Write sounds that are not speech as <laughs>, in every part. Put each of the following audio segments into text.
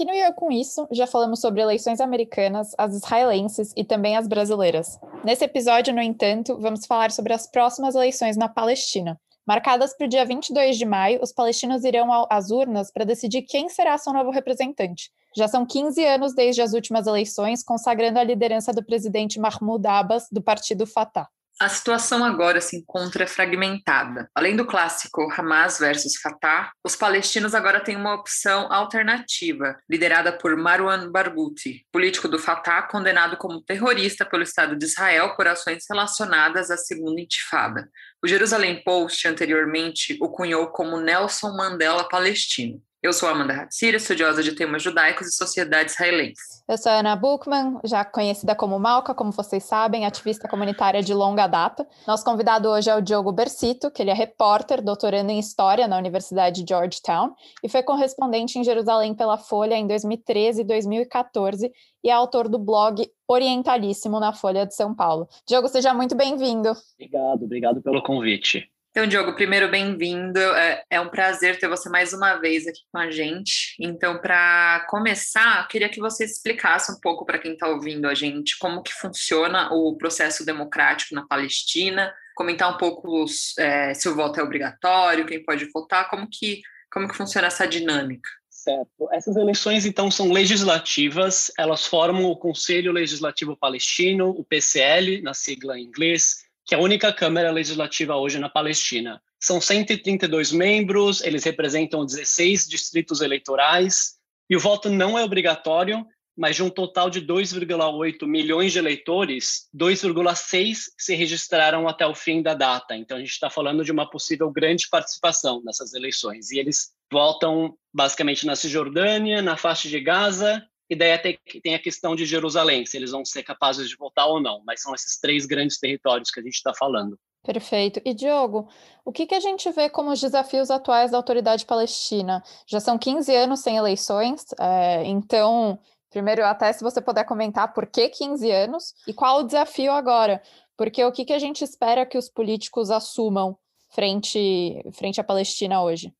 Aqui no IE Com Isso, já falamos sobre eleições americanas, as israelenses e também as brasileiras. Nesse episódio, no entanto, vamos falar sobre as próximas eleições na Palestina. Marcadas para o dia 22 de maio, os palestinos irão às urnas para decidir quem será seu novo representante. Já são 15 anos desde as últimas eleições, consagrando a liderança do presidente Mahmoud Abbas, do partido Fatah. A situação agora se encontra fragmentada. Além do clássico Hamas versus Fatah, os palestinos agora têm uma opção alternativa, liderada por Marwan Barghouti, político do Fatah condenado como terrorista pelo Estado de Israel por ações relacionadas à Segunda Intifada. O Jerusalém Post anteriormente o cunhou como Nelson Mandela palestino. Eu sou Amanda Hatsir, estudiosa de temas judaicos e sociedade israelense. Eu sou Ana Buchmann, já conhecida como Malca, como vocês sabem, ativista comunitária de longa data. Nosso convidado hoje é o Diogo Bersito, que ele é repórter, doutorando em História na Universidade de Georgetown e foi correspondente em Jerusalém pela Folha em 2013 e 2014 e é autor do blog Orientalíssimo na Folha de São Paulo. Diogo, seja muito bem-vindo. Obrigado, obrigado pelo convite. Então, Diogo, primeiro, bem-vindo. É, é, um prazer ter você mais uma vez aqui com a gente. Então, para começar, queria que você explicasse um pouco para quem está ouvindo a gente como que funciona o processo democrático na Palestina, comentar um pouco é, se o voto é obrigatório, quem pode votar, como que, como que funciona essa dinâmica. Certo. Essas eleições, então, são legislativas, elas formam o Conselho Legislativo Palestino, o PCL, na sigla em inglês, que é a única Câmara Legislativa hoje na Palestina. São 132 membros, eles representam 16 distritos eleitorais, e o voto não é obrigatório, mas de um total de 2,8 milhões de eleitores, 2,6 se registraram até o fim da data. Então, a gente está falando de uma possível grande participação nessas eleições. E eles votam basicamente na Cisjordânia, na faixa de Gaza e daí até tem a questão de Jerusalém, se eles vão ser capazes de votar ou não. Mas são esses três grandes territórios que a gente está falando. Perfeito. E Diogo, o que, que a gente vê como os desafios atuais da autoridade palestina? Já são 15 anos sem eleições, é, então, primeiro, até se você puder comentar por que 15 anos e qual o desafio agora? Porque o que, que a gente espera que os políticos assumam frente, frente à Palestina hoje?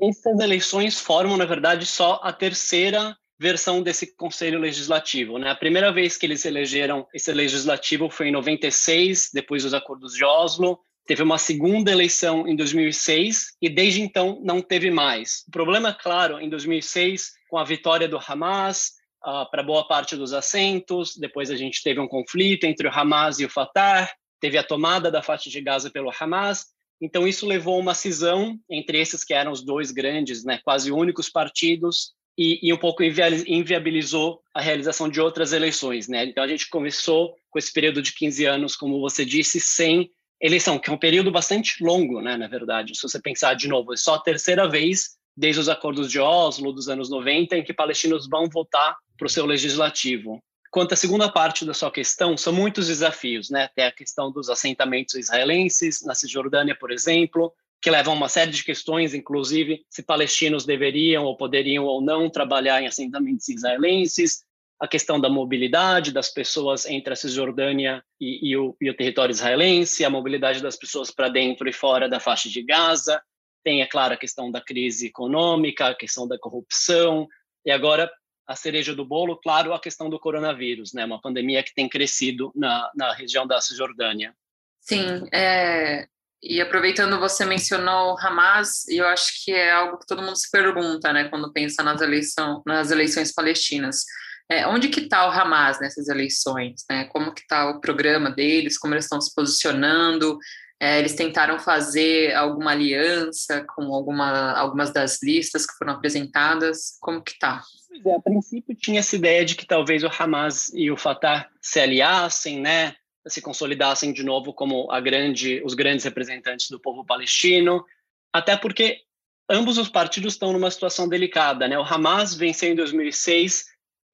Essas eleições formam, na verdade, só a terceira versão desse Conselho Legislativo. Né? A primeira vez que eles elegeram esse legislativo foi em 96, depois dos acordos de Oslo. Teve uma segunda eleição em 2006 e desde então não teve mais. O problema, claro, em 2006, com a vitória do Hamas, uh, para boa parte dos assentos, depois a gente teve um conflito entre o Hamas e o Fatah, teve a tomada da faixa de Gaza pelo Hamas, então isso levou a uma cisão entre esses que eram os dois grandes, né, quase únicos partidos, e, e, um pouco inviabilizou a realização de outras eleições. Né? Então, a gente começou com esse período de 15 anos, como você disse, sem eleição, que é um período bastante longo, né, na verdade. Se você pensar de novo, é só a terceira vez desde os acordos de Oslo dos anos 90 em que palestinos vão votar para o seu legislativo. Quanto à segunda parte da sua questão, são muitos desafios, né? Tem a questão dos assentamentos israelenses na Cisjordânia, por exemplo, que levam a uma série de questões, inclusive se palestinos deveriam ou poderiam ou não trabalhar em assentamentos israelenses, a questão da mobilidade das pessoas entre a Cisjordânia e, e, o, e o, território israelense, a mobilidade das pessoas para dentro e fora da faixa de Gaza, tem, é claro, a questão da crise econômica, a questão da corrupção, e agora a cereja do bolo, claro, a questão do coronavírus, né, uma pandemia que tem crescido na, na região da Cisjordânia. Sim, é, e aproveitando, você mencionou o Hamas, e eu acho que é algo que todo mundo se pergunta, né, quando pensa nas, eleição, nas eleições palestinas. É, onde que está o Hamas nessas eleições? Né? Como que está o programa deles? Como eles estão se posicionando? É, eles tentaram fazer alguma aliança com alguma, algumas das listas que foram apresentadas? Como que está? É, a princípio tinha essa ideia de que talvez o Hamas e o Fatah se aliassem, né? Se consolidassem de novo como grande, os grandes representantes do povo palestino, até porque ambos os partidos estão numa situação delicada, né? O Hamas venceu em 2006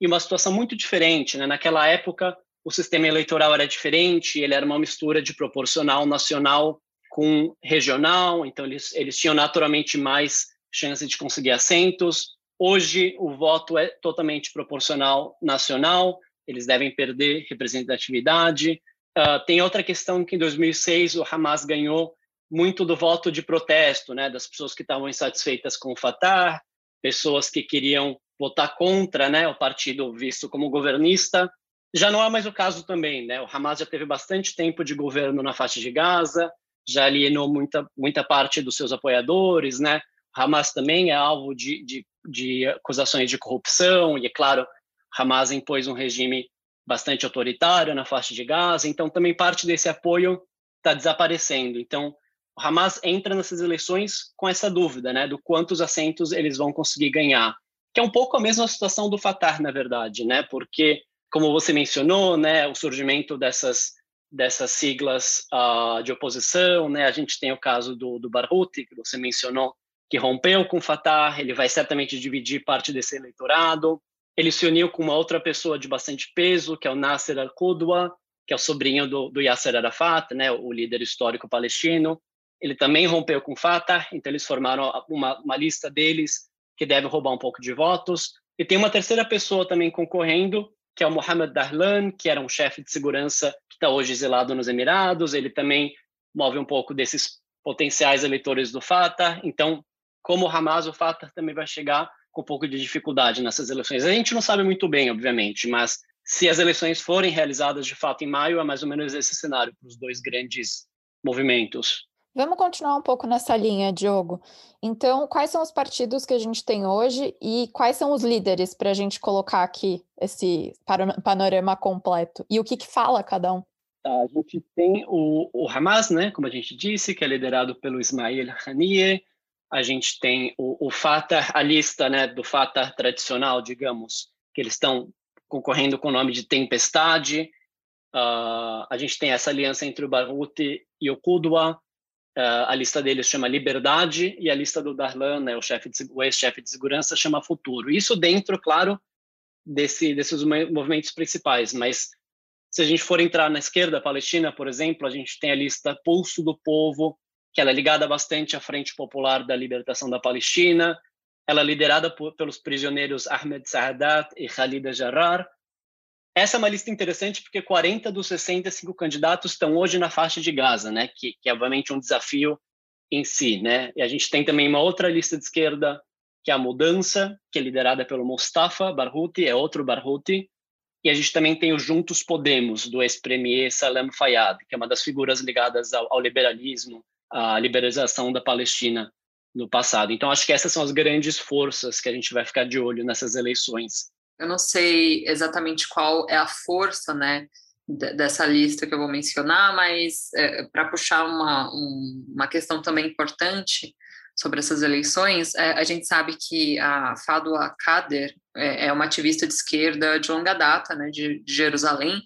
e uma situação muito diferente, né? Naquela época o sistema eleitoral era diferente, ele era uma mistura de proporcional nacional com regional, então eles eles tinham naturalmente mais chance de conseguir assentos. Hoje o voto é totalmente proporcional nacional, eles devem perder representatividade. Uh, tem outra questão que em 2006 o Hamas ganhou muito do voto de protesto, né, das pessoas que estavam insatisfeitas com o Fatah, pessoas que queriam votar contra, né, o partido visto como governista. Já não é mais o caso também, né? O Hamas já teve bastante tempo de governo na faixa de Gaza, já alienou muita muita parte dos seus apoiadores, né? O Hamas também é alvo de, de, de acusações de corrupção e, é claro, Hamas impôs um regime bastante autoritário na faixa de Gaza, então também parte desse apoio está desaparecendo. Então, o Hamas entra nessas eleições com essa dúvida, né, do quantos assentos eles vão conseguir ganhar, que é um pouco a mesma situação do Fatah, na verdade, né, porque como você mencionou, né, o surgimento dessas dessas siglas uh, de oposição, né, a gente tem o caso do, do Barghouti, que você mencionou, que rompeu com o Fatah, ele vai certamente dividir parte desse eleitorado. Ele se uniu com uma outra pessoa de bastante peso, que é o Nasser al-Qudwa, que é o sobrinho do, do Yasser Arafat, né, o líder histórico palestino. Ele também rompeu com Fatah, então eles formaram uma, uma lista deles que deve roubar um pouco de votos. E tem uma terceira pessoa também concorrendo, que é o Mohamed Dahlan, que era um chefe de segurança que está hoje exilado nos Emirados. Ele também move um pouco desses potenciais eleitores do Fatah. Então, como o Hamas, o Fatah também vai chegar com um pouco de dificuldade nessas eleições. A gente não sabe muito bem, obviamente, mas se as eleições forem realizadas de fato em maio, é mais ou menos esse cenário para os dois grandes movimentos. Vamos continuar um pouco nessa linha, Diogo. Então, quais são os partidos que a gente tem hoje e quais são os líderes para a gente colocar aqui esse panorama completo? E o que, que fala cada um? Tá, a gente tem o, o, Hamas, né, como a gente disse, que é liderado pelo Ismail Haniyeh. A gente tem o, o Fatah, a lista né, do Fatah tradicional, digamos, que eles estão concorrendo com o nome de Tempestade. Uh, a gente tem essa aliança entre o Baruti e o Qudwa. Uh, a lista deles chama Liberdade e a lista do Darlan, né, o, chefe de, o ex-chefe de segurança, chama Futuro. Isso dentro, claro, desse, desses movimentos principais. Mas se a gente for entrar na esquerda palestina, por exemplo, a gente tem a lista Pulso do Povo, que ela é ligada bastante à Frente Popular da Libertação da Palestina, ela é liderada por, pelos prisioneiros Ahmed Saadat e Khalid Jarrar. Essa é uma lista interessante porque 40 dos 65 candidatos estão hoje na faixa de Gaza, né? Que, que é obviamente um desafio em si, né? E a gente tem também uma outra lista de esquerda que é a Mudança, que é liderada pelo Mustafa Barghouti, é outro Barghouti, e a gente também tem o Juntos Podemos, do ex-premier Salam Fayyad, que é uma das figuras ligadas ao, ao liberalismo, à liberalização da Palestina no passado. Então, acho que essas são as grandes forças que a gente vai ficar de olho nessas eleições. Eu não sei exatamente qual é a força, né, dessa lista que eu vou mencionar, mas é, para puxar uma, um, uma questão também importante sobre essas eleições, é, a gente sabe que a Fadwa Kader é, é, uma ativista de esquerda de longa data, né, de, de Jerusalém,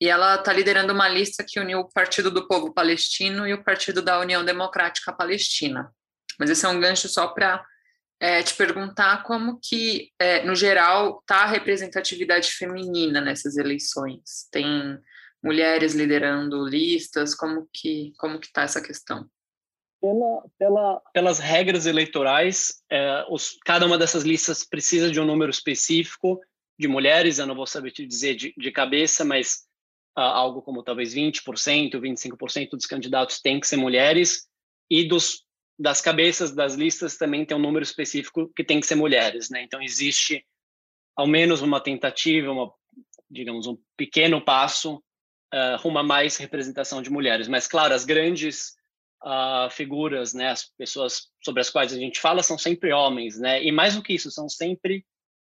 e ela está liderando uma lista que uniu o Partido do Povo Palestino e o Partido da União Democrática Palestina. Mas esse é um gancho só para é, te perguntar como que, é, no geral, está a representatividade feminina nessas eleições. Tem mulheres liderando listas, como que como que está essa questão? Pela, pela, pelas regras eleitorais, é, os, cada uma dessas listas precisa de um número específico de mulheres, eu não vou saber te dizer de, de cabeça, mas algo como talvez 20%, 25% dos candidatos têm que ser mulheres, e dos das cabeças das listas também tem um número específico que tem que ser mulheres, né? Então existe ao menos uma tentativa, uma digamos um pequeno passo uh, rumo a mais representação de mulheres. Mas claro, as grandes uh, figuras, né, as pessoas sobre as quais a gente fala são sempre homens, né? E mais do que isso, são sempre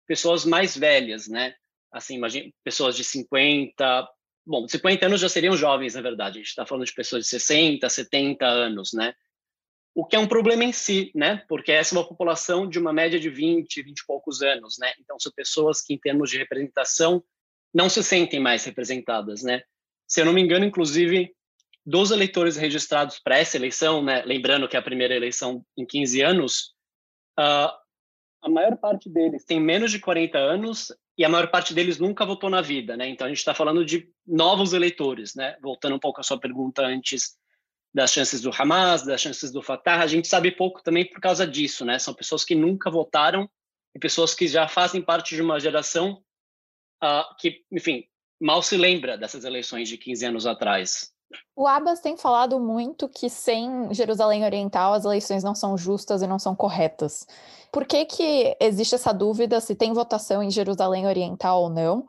pessoas mais velhas, né? Assim, imagine, pessoas de 50, bom, 50 anos já seriam jovens, na verdade. A gente está falando de pessoas de 60, 70 anos, né? o que é um problema em si, né? Porque essa é uma população de uma média de 20, 20 e poucos anos, né? Então são pessoas que em termos de representação não se sentem mais representadas, né? Se eu não me engano, inclusive, dos eleitores registrados para essa eleição, né, lembrando que é a primeira eleição em 15 anos, uh, a maior parte deles tem menos de 40 anos e a maior parte deles nunca votou na vida, né? Então a gente está falando de novos eleitores, né? Voltando um pouco à sua pergunta antes das chances do Hamas, das chances do Fatah, a gente sabe pouco também por causa disso, né? São pessoas que nunca votaram e pessoas que já fazem parte de uma geração uh, que, enfim, mal se lembra dessas eleições de 15 anos atrás. O Abbas tem falado muito que sem Jerusalém Oriental as eleições não são justas e não são corretas. Por que, que existe essa dúvida se tem votação em Jerusalém Oriental ou não?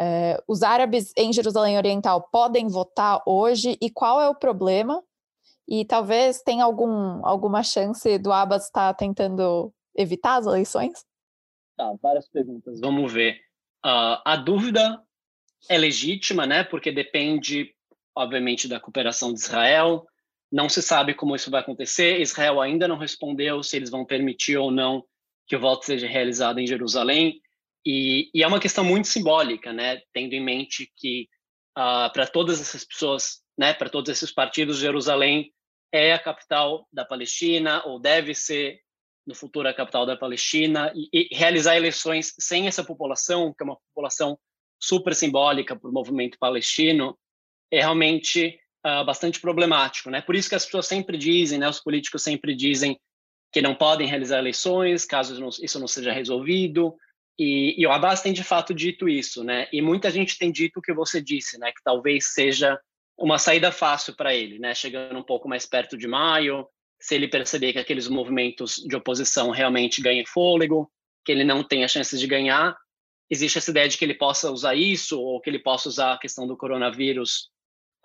É, os árabes em Jerusalém Oriental podem votar hoje e qual é o problema? E talvez tenha algum, alguma chance do Abbas estar tentando evitar as eleições? Tá, várias perguntas. Vamos ver. Uh, a dúvida é legítima, né? Porque depende, obviamente, da cooperação de Israel. Não se sabe como isso vai acontecer. Israel ainda não respondeu se eles vão permitir ou não que o voto seja realizado em Jerusalém. E, e é uma questão muito simbólica, né? Tendo em mente que uh, para todas essas pessoas, né? Para todos esses partidos, Jerusalém é a capital da Palestina ou deve ser no futuro a capital da Palestina e, e realizar eleições sem essa população, que é uma população super simbólica para o movimento palestino, é realmente uh, bastante problemático, né? Por isso que as pessoas sempre dizem, né? Os políticos sempre dizem que não podem realizar eleições caso isso não seja resolvido. E, e, o Abbas tem de fato dito isso, né? E muita gente tem dito o que você disse, né? Que talvez seja uma saída fácil para ele, né? Chegando um pouco mais perto de maio, se ele perceber que aqueles movimentos de oposição realmente ganhem fôlego, que ele não tenha chances de ganhar, existe essa ideia de que ele possa usar isso ou que ele possa usar a questão do coronavírus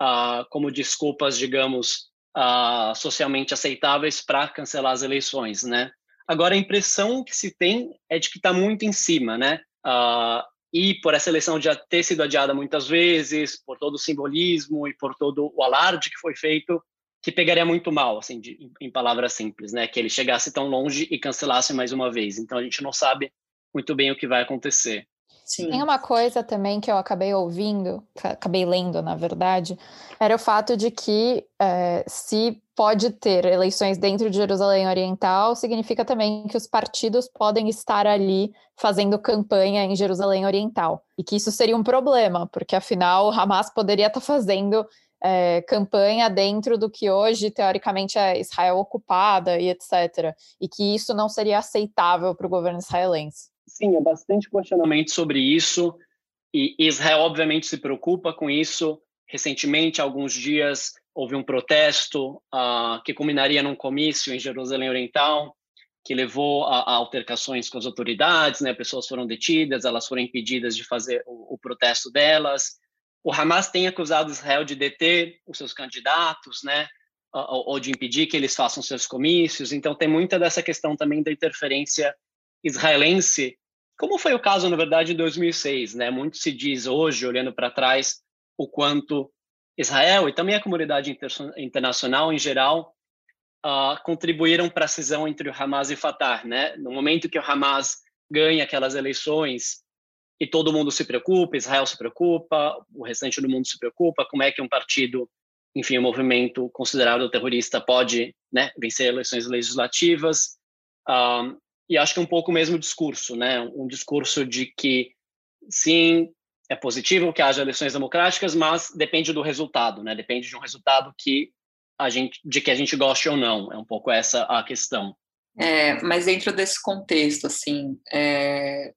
uh, como desculpas, digamos, uh, socialmente aceitáveis para cancelar as eleições, né? Agora, a impressão que se tem é de que está muito em cima, né? Uh, e por essa eleição já ter sido adiada muitas vezes, por todo o simbolismo e por todo o alarde que foi feito, que pegaria muito mal, assim, de, em palavras simples, né? Que ele chegasse tão longe e cancelasse mais uma vez. Então a gente não sabe muito bem o que vai acontecer. Sim. Tem uma coisa também que eu acabei ouvindo, acabei lendo, na verdade, era o fato de que é, se pode ter eleições dentro de Jerusalém Oriental, significa também que os partidos podem estar ali fazendo campanha em Jerusalém Oriental. E que isso seria um problema, porque afinal Hamas poderia estar fazendo é, campanha dentro do que hoje, teoricamente, é Israel ocupada e etc. E que isso não seria aceitável para o governo israelense. Sim, há bastante questionamento sobre isso. E Israel, obviamente, se preocupa com isso. Recentemente, há alguns dias, houve um protesto uh, que culminaria num comício em Jerusalém Oriental, que levou a, a, altercações com as autoridades, né? Pessoas foram detidas, elas foram impedidas de fazer o, o protesto delas o Hamas tem acusado Israel de deter os seus candidatos, né? Ou, ou de impedir que eles façam seus comícios. Então, tem muita dessa questão também da interferência israelense, como foi o caso, na verdade, em 2006. Né? Muito se diz hoje, olhando para trás, o quanto Israel e também a comunidade inter internacional em geral uh, contribuíram para a cisão entre o Hamas e o Fatah. Né? No momento que o Hamas ganha aquelas eleições e todo mundo se preocupa, Israel se preocupa, o restante do mundo se preocupa, como é que um partido, enfim, um movimento considerado terrorista pode né, vencer eleições legislativas. Um, e acho que é um pouco o mesmo discurso, né? um discurso de que, sim, é positivo que haja eleições democráticas, mas depende do resultado, né? depende de um resultado que a gente, de que a gente goste ou não, é um pouco essa a questão. É, mas dentro desse contexto, assim, é,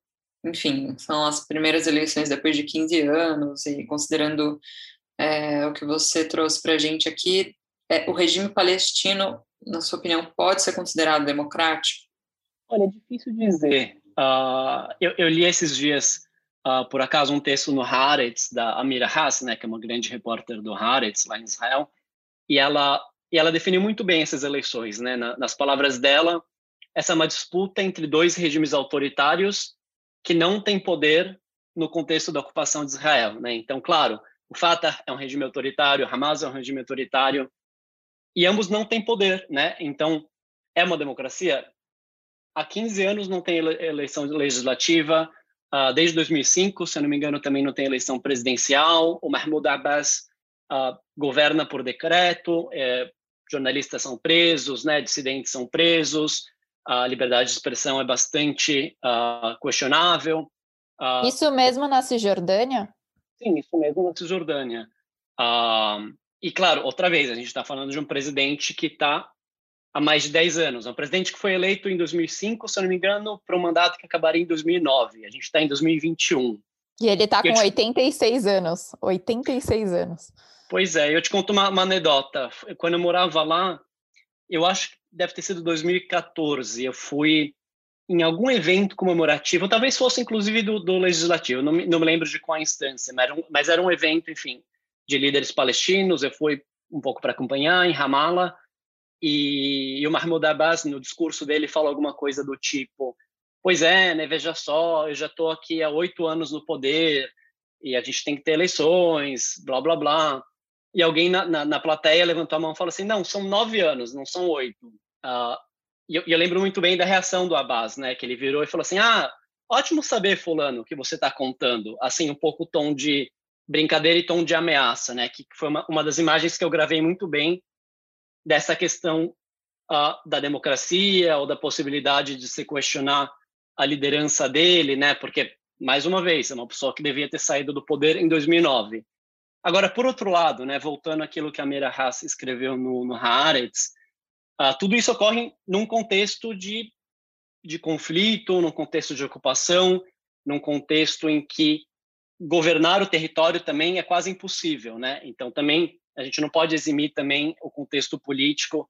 enfim, são as primeiras eleições depois de 15 anos, e considerando é, o que você trouxe para a gente aqui, é, o regime palestino, na sua opinião, pode ser considerado democrático? Olha, é difícil dizer. Uh, eu, eu, li esses dias, uh, por acaso, um texto no Haaretz, da Amira Haas, né, que é uma grande repórter do Haaretz, lá em Israel, e ela, e ela definiu muito bem essas eleições. Né? Na, nas palavras dela, essa é uma disputa entre dois regimes autoritários que não tem poder no contexto da ocupação de Israel. Né? Então, claro, o Fatah é um regime autoritário, Hamas é um regime autoritário, e ambos não têm poder. Né? Então, é uma democracia? Há 15 anos não tem eleição legislativa, uh, desde 2005, se eu não me engano, também não tem eleição presidencial, o Mahmoud Abbas uh, governa por decreto, é, jornalistas são presos, né, dissidentes são presos, a liberdade de expressão é bastante uh, questionável. Isso mesmo na Cisjordânia? Sim, isso mesmo na Cisjordânia. E, claro, outra vez, a gente está falando de um presidente que está há mais de 10 anos. É um presidente que foi eleito em 2005, se não me engano, para um mandato que acabaria em 2009. A gente está em 2021. E ele está com 86 anos. 86 anos. Pois é, eu te conto uma, uma anedota. Quando eu morava lá, eu acho que deve ter sido 2014, eu fui em algum evento comemorativo, talvez fosse inclusive do, do Legislativo, não me, não me lembro de qual instância, mas era, um, mas era um evento, enfim, de líderes palestinos, eu fui um pouco para acompanhar em Ramallah, e, e o Mahmoud Abbas, no discurso dele, falou alguma coisa do tipo, pois é, né, veja só, eu já estou aqui há oito anos no poder, e a gente tem que ter eleições, blá, blá, blá. E alguém na, na, na plateia levantou a mão e falou assim, não, são nove anos, não são oito. Uh, e eu, eu, lembro muito bem da reação do Abbas, né, que ele virou e falou assim, ah, ótimo saber, fulano, que você está contando. Assim, um pouco tom de brincadeira e tom de ameaça, né, que foi uma, uma das imagens que eu gravei muito bem dessa questão uh, da democracia ou da possibilidade de se questionar a liderança dele, né, porque, mais uma vez, é uma pessoa que devia ter saído do poder em 2009. Agora, por outro lado, né, voltando àquilo que a Mira Haas escreveu no, no Haaretz, uh, tudo isso ocorre num contexto de, de conflito, num contexto de ocupação, num contexto em que governar o território também é quase impossível, né? Então, também a gente não pode eximir também o contexto político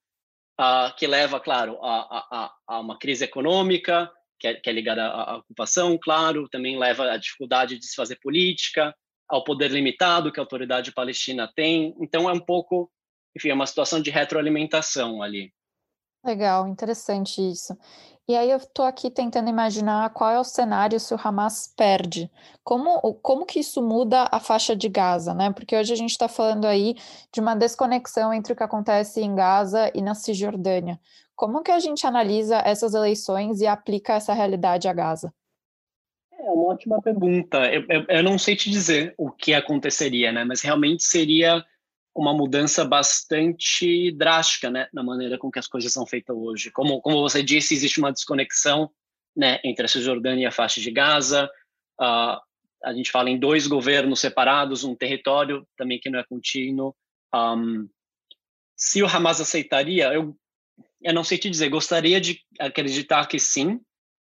uh, que leva, claro, a, a, a, uma crise econômica, que é, que é ligada à, à ocupação, claro, também leva à dificuldade de se fazer política, ao poder limitado que a autoridade palestina tem. Então é um pouco, enfim, é uma situação de retroalimentação ali. Legal, interessante isso. E aí eu estou aqui tentando imaginar qual é o cenário se o Hamas perde. Como, como que isso muda a faixa de Gaza, né? Porque hoje a gente está falando aí de uma desconexão entre o que acontece em Gaza e na Cisjordânia. Como que a gente analisa essas eleições e aplica essa realidade a Gaza? É uma ótima pergunta. Eu, eu, eu, não sei te dizer o que aconteceria, né? Mas realmente seria uma mudança bastante drástica, né? Na maneira com que as coisas são feitas hoje. Como, como você disse, existe uma desconexão, né? Entre a Cisjordânia e a faixa de Gaza. Uh, a gente fala em dois governos separados, um território também que não é contínuo. Um, se o Hamas aceitaria, eu, eu não sei te dizer. Gostaria de acreditar que sim,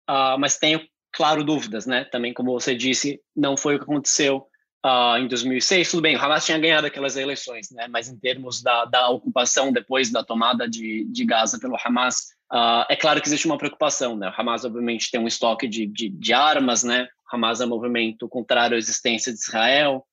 uh, mas tenho claro, dúvidas, né? Também, como você disse, não foi o que aconteceu uh, em 2006. Tudo bem, o Hamas tinha ganhado aquelas eleições, né? Mas em termos da, da ocupação depois da tomada de, de Gaza pelo Hamas, uh, é claro que existe uma preocupação, né? O Hamas, obviamente, tem um estoque de, de, de armas, né? O Hamas é um movimento contrário à existência de Israel.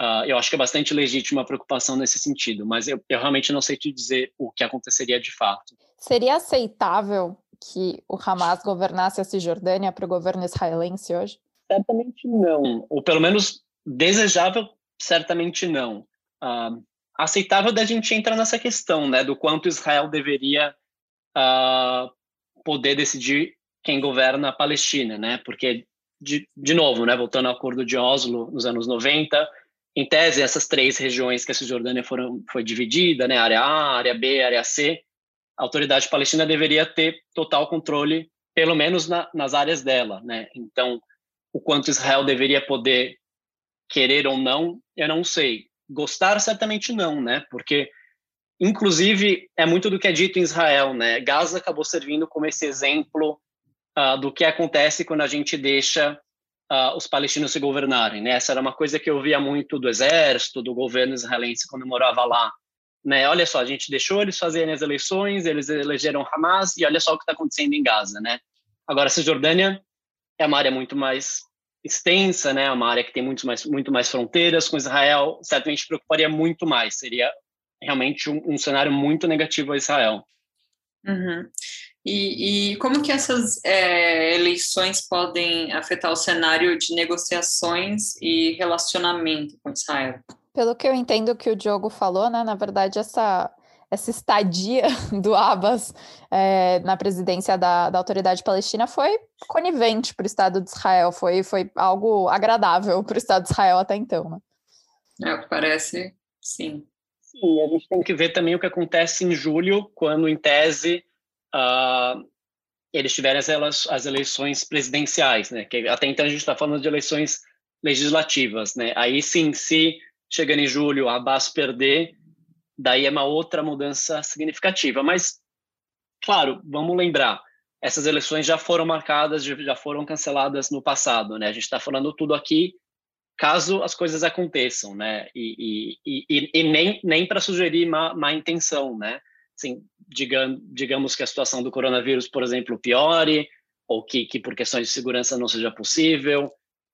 Uh, eu acho que é bastante legítima a preocupação nesse sentido, mas eu, eu realmente não sei te dizer o que aconteceria de fato. Seria aceitável que o Hamas governasse a Cisjordânia para o governo israelense hoje? Certamente não, ou pelo menos desejável, certamente não. Uh, aceitável da gente entrar nessa questão, né, do quanto Israel deveria uh, poder decidir quem governa a Palestina, né, porque de, de novo, né, voltando ao acordo de Oslo nos anos 90, em tese essas três regiões que a Cisjordânia foram foi dividida, né, área A, área B, área C, a autoridade palestina deveria ter total controle, pelo menos na, nas áreas dela, né? Então, o quanto Israel deveria poder querer ou não, eu não sei. Gostar certamente não, né? Porque inclusive é muito do que é dito em Israel, né? Gaza acabou servindo como esse exemplo uh, do que acontece quando a gente deixa uh, os palestinos se governarem, né? Essa era uma coisa que eu via muito do exército, do governo israelense quando eu morava lá. Né? Olha só, a gente deixou eles fazerem as eleições, eles elegeram Hamas e olha só o que está acontecendo em Gaza, né? Agora, Cisjordânia é uma área muito mais extensa, né? Uma área que tem muito mais, muito mais fronteiras com Israel, certamente preocuparia muito mais. Seria realmente um, um cenário muito negativo a Israel. Uhum. E, e, como que essas é, eleições podem afetar o cenário de negociações e relacionamento com Israel? Pelo que eu entendo que o Diogo falou, né, na verdade, essa, essa estadia <laughs> do Abbas é, na presidência da, da autoridade palestina foi conivente para o Estado de Israel, foi, foi algo agradável para o Estado de Israel até então. Né? É o que parece, sim. Sim, a gente tem que ver também o que acontece em julho, quando, em tese, uh, eles tiverem as, as eleições presidenciais, né? Que até então a gente está falando de eleições legislativas, né? Aí sim, se chegando em julho, Abbas perder, daí é uma outra mudança significativa. Mas, claro, vamos lembrar, essas eleições já foram marcadas, já foram canceladas no passado, né? A gente está falando tudo aqui caso as coisas aconteçam, né? E, e, e, e nem, nem para sugerir má, má intenção, né? Assim, digamos, digamos que a situação do coronavírus, por exemplo, piore, ou que, que por questões de segurança não seja possível,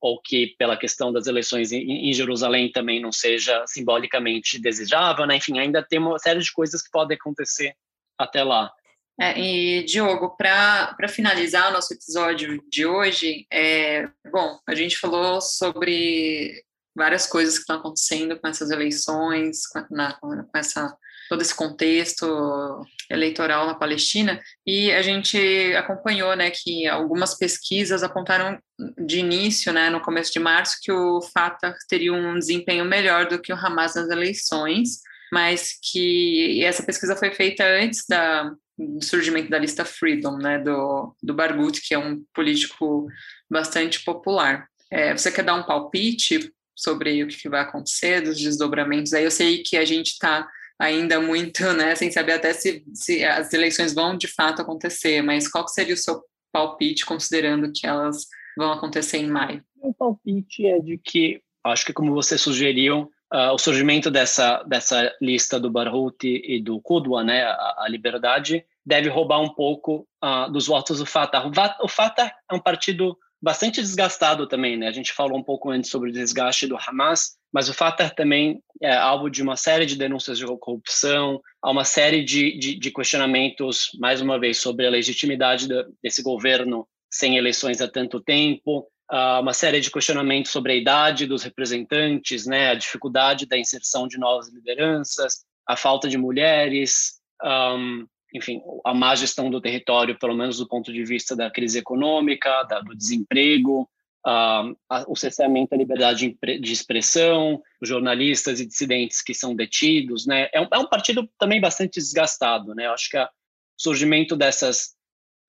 ou que pela questão das eleições em, em Jerusalém também não seja simbolicamente desejável, né? Enfim, ainda tem uma série de coisas que podem acontecer até lá. É, e, Diogo, para finalizar o nosso episódio de hoje, é, bom, a gente falou sobre várias coisas que estão acontecendo com essas eleições, com, na, com essa, todo esse contexto eleitoral na Palestina, e a gente acompanhou né, que algumas pesquisas apontaram de início, né, no começo de março, que o Fatah teria um desempenho melhor do que o Hamas nas eleições, mas que essa pesquisa foi feita antes da, do surgimento da lista Freedom, né, do, do Barghouti, que é um político bastante popular. É, você quer dar um palpite sobre o que vai acontecer, dos desdobramentos? Aí eu sei que a gente está ainda muito, né, sem saber até se, se as eleições vão de fato acontecer, mas qual seria o seu palpite, considerando que elas vão acontecer em maio? O palpite é de que, acho que como você sugeriu, uh, o surgimento dessa, dessa lista do Barghouti e do Qudwa, né, a, a, liberdade, deve roubar um pouco uh, dos votos do Fatah. O Fatah é um partido bastante desgastado também, né? A gente falou um pouco antes sobre o desgaste do Hamas, mas o Fatah também é alvo de uma série de denúncias de corrupção, há uma série de, de, de questionamentos, mais uma vez, sobre a legitimidade desse governo sem eleições há tanto tempo, uh, uma série de questionamentos sobre a idade dos representantes, né, a dificuldade da inserção de novas lideranças, a falta de mulheres, um, enfim, a má gestão do território, pelo menos do ponto de vista da crise econômica, da, do desemprego, uh, a, o cessamento da liberdade de, expressão, os jornalistas e dissidentes que são detidos, né? É um, é um partido também bastante desgastado, né? Eu acho que o surgimento dessas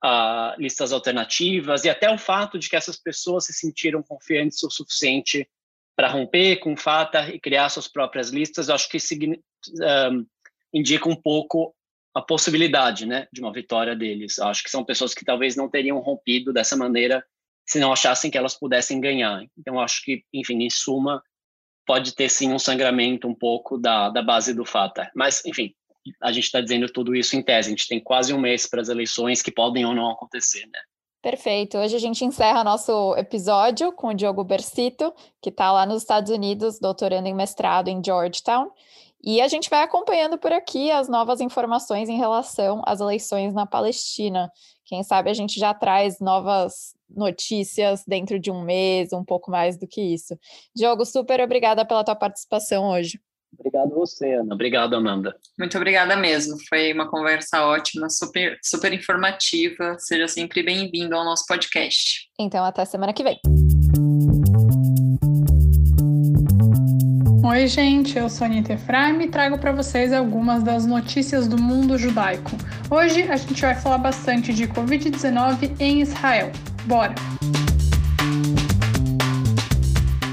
uh, listas alternativas e até o fato de que essas pessoas se sentiram confiantes o suficiente para romper com Fatah e criar suas próprias listas, eu acho que um, indica um pouco a possibilidade né, de uma vitória deles. Eu acho que são pessoas que talvez não teriam rompido dessa maneira se não achassem que elas pudessem ganhar. Então, acho que, enfim, em suma, pode ter sim um sangramento um pouco da, da base do Fatah. Mas, enfim, a gente está dizendo tudo isso em tese. A gente tem quase um mês para as eleições que podem ou não acontecer, né? Perfeito. Hoje a gente encerra nosso episódio com o Diogo Bersito, que está lá nos Estados Unidos, doutorando em mestrado em Georgetown. E a gente vai acompanhando por aqui as novas informações em relação às eleições na Palestina. Quem sabe a gente já traz novas notícias dentro de um mês, um pouco mais do que isso. Diogo, super obrigada pela tua participação hoje. Obrigado você, Ana. Obrigado, Amanda. Muito obrigada mesmo. Foi uma conversa ótima, super, super informativa. Seja sempre bem-vindo ao nosso podcast. Então, até semana que vem. Oi, gente, eu sou a Anitta Efraim e trago para vocês algumas das notícias do mundo judaico. Hoje a gente vai falar bastante de Covid-19 em Israel. Bora!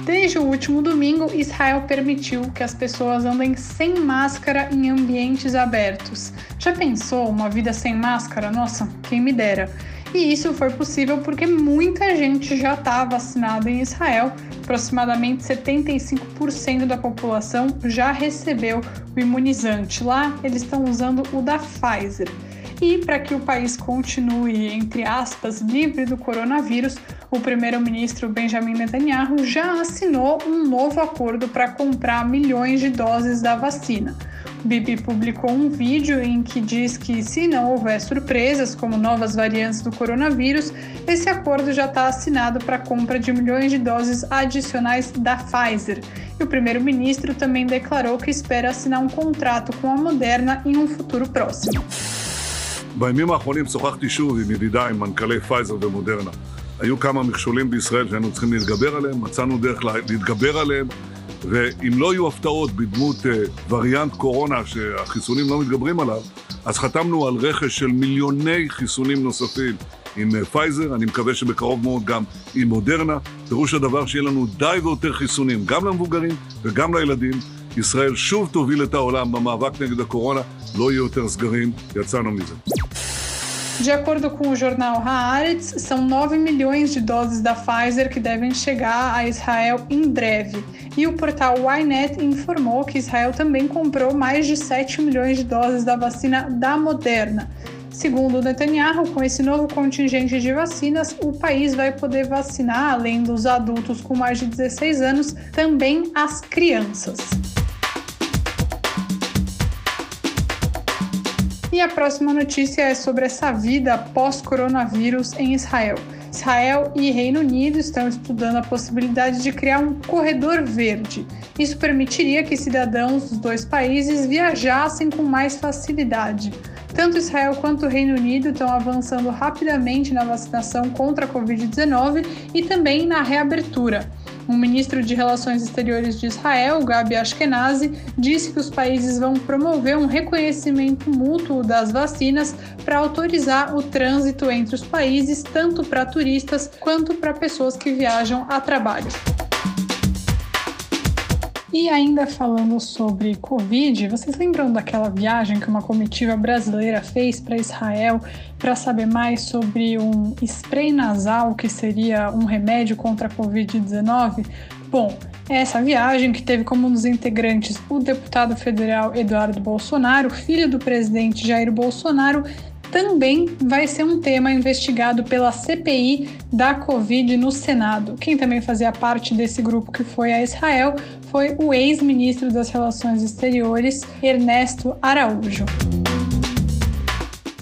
Desde o último domingo, Israel permitiu que as pessoas andem sem máscara em ambientes abertos. Já pensou uma vida sem máscara? Nossa, quem me dera! E isso foi possível porque muita gente já está vacinada em Israel. Aproximadamente 75% da população já recebeu o imunizante. Lá, eles estão usando o da Pfizer. E para que o país continue, entre aspas, livre do coronavírus, o primeiro-ministro Benjamin Netanyahu já assinou um novo acordo para comprar milhões de doses da vacina. Bibi publicou um vídeo em que diz que, se não houver surpresas, como novas variantes do coronavírus, esse acordo já está assinado para a compra de milhões de doses adicionais da Pfizer. E o primeiro-ministro também declarou que espera assinar um contrato com a Moderna em um futuro próximo. בימים האחרונים שוחחתי שוב עם ידידיי, מנכ"לי פייזר ומודרנה. היו כמה מכשולים בישראל שהיינו צריכים להתגבר עליהם, מצאנו דרך להתגבר עליהם, ואם לא יהיו הפתעות בדמות uh, וריאנט קורונה שהחיסונים לא מתגברים עליו, אז חתמנו על רכש של מיליוני חיסונים נוספים עם uh, פייזר, אני מקווה שבקרוב מאוד גם עם מודרנה. פירוש הדבר שיהיה לנו די ויותר חיסונים, גם למבוגרים וגם לילדים. ישראל שוב תוביל את העולם במאבק נגד הקורונה, לא יהיו יותר סגרים, יצאנו מזה. De acordo com o jornal Haaretz, são 9 milhões de doses da Pfizer que devem chegar a Israel em breve. E o portal Ynet informou que Israel também comprou mais de 7 milhões de doses da vacina da Moderna. Segundo Netanyahu, com esse novo contingente de vacinas, o país vai poder vacinar, além dos adultos com mais de 16 anos, também as crianças. E a próxima notícia é sobre essa vida pós-coronavírus em Israel. Israel e Reino Unido estão estudando a possibilidade de criar um corredor verde. Isso permitiria que cidadãos dos dois países viajassem com mais facilidade. Tanto Israel quanto o Reino Unido estão avançando rapidamente na vacinação contra a Covid-19 e também na reabertura. O ministro de Relações Exteriores de Israel, Gabi Ashkenazi, disse que os países vão promover um reconhecimento mútuo das vacinas para autorizar o trânsito entre os países, tanto para turistas quanto para pessoas que viajam a trabalho. E ainda falando sobre Covid, vocês lembram daquela viagem que uma comitiva brasileira fez para Israel para saber mais sobre um spray nasal que seria um remédio contra a Covid-19? Bom, essa viagem que teve como um dos integrantes o deputado federal Eduardo Bolsonaro, filho do presidente Jair Bolsonaro, também vai ser um tema investigado pela CPI da Covid no Senado. Quem também fazia parte desse grupo que foi a Israel foi o ex-ministro das Relações Exteriores, Ernesto Araújo.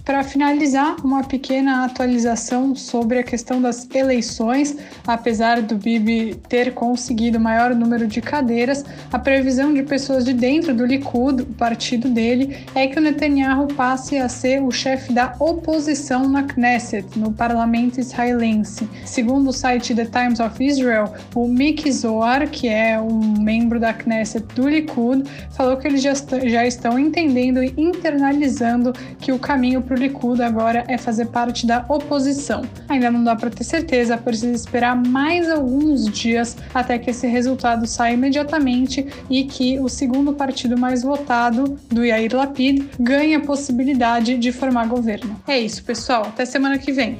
Para finalizar, uma pequena atualização sobre a questão das eleições. Apesar do Bibi ter conseguido maior número de cadeiras, a previsão de pessoas de dentro do Likud, o partido dele, é que o Netanyahu passe a ser o chefe da oposição na Knesset, no parlamento israelense. Segundo o site The Times of Israel, o Miki Zohar, que é um membro da Knesset do Likud, falou que eles já, já estão entendendo e internalizando que o caminho o Likud agora é fazer parte da oposição. Ainda não dá para ter certeza, precisa esperar mais alguns dias até que esse resultado saia imediatamente e que o segundo partido mais votado, do Yair Lapid, ganhe a possibilidade de formar governo. É isso, pessoal. Até semana que vem.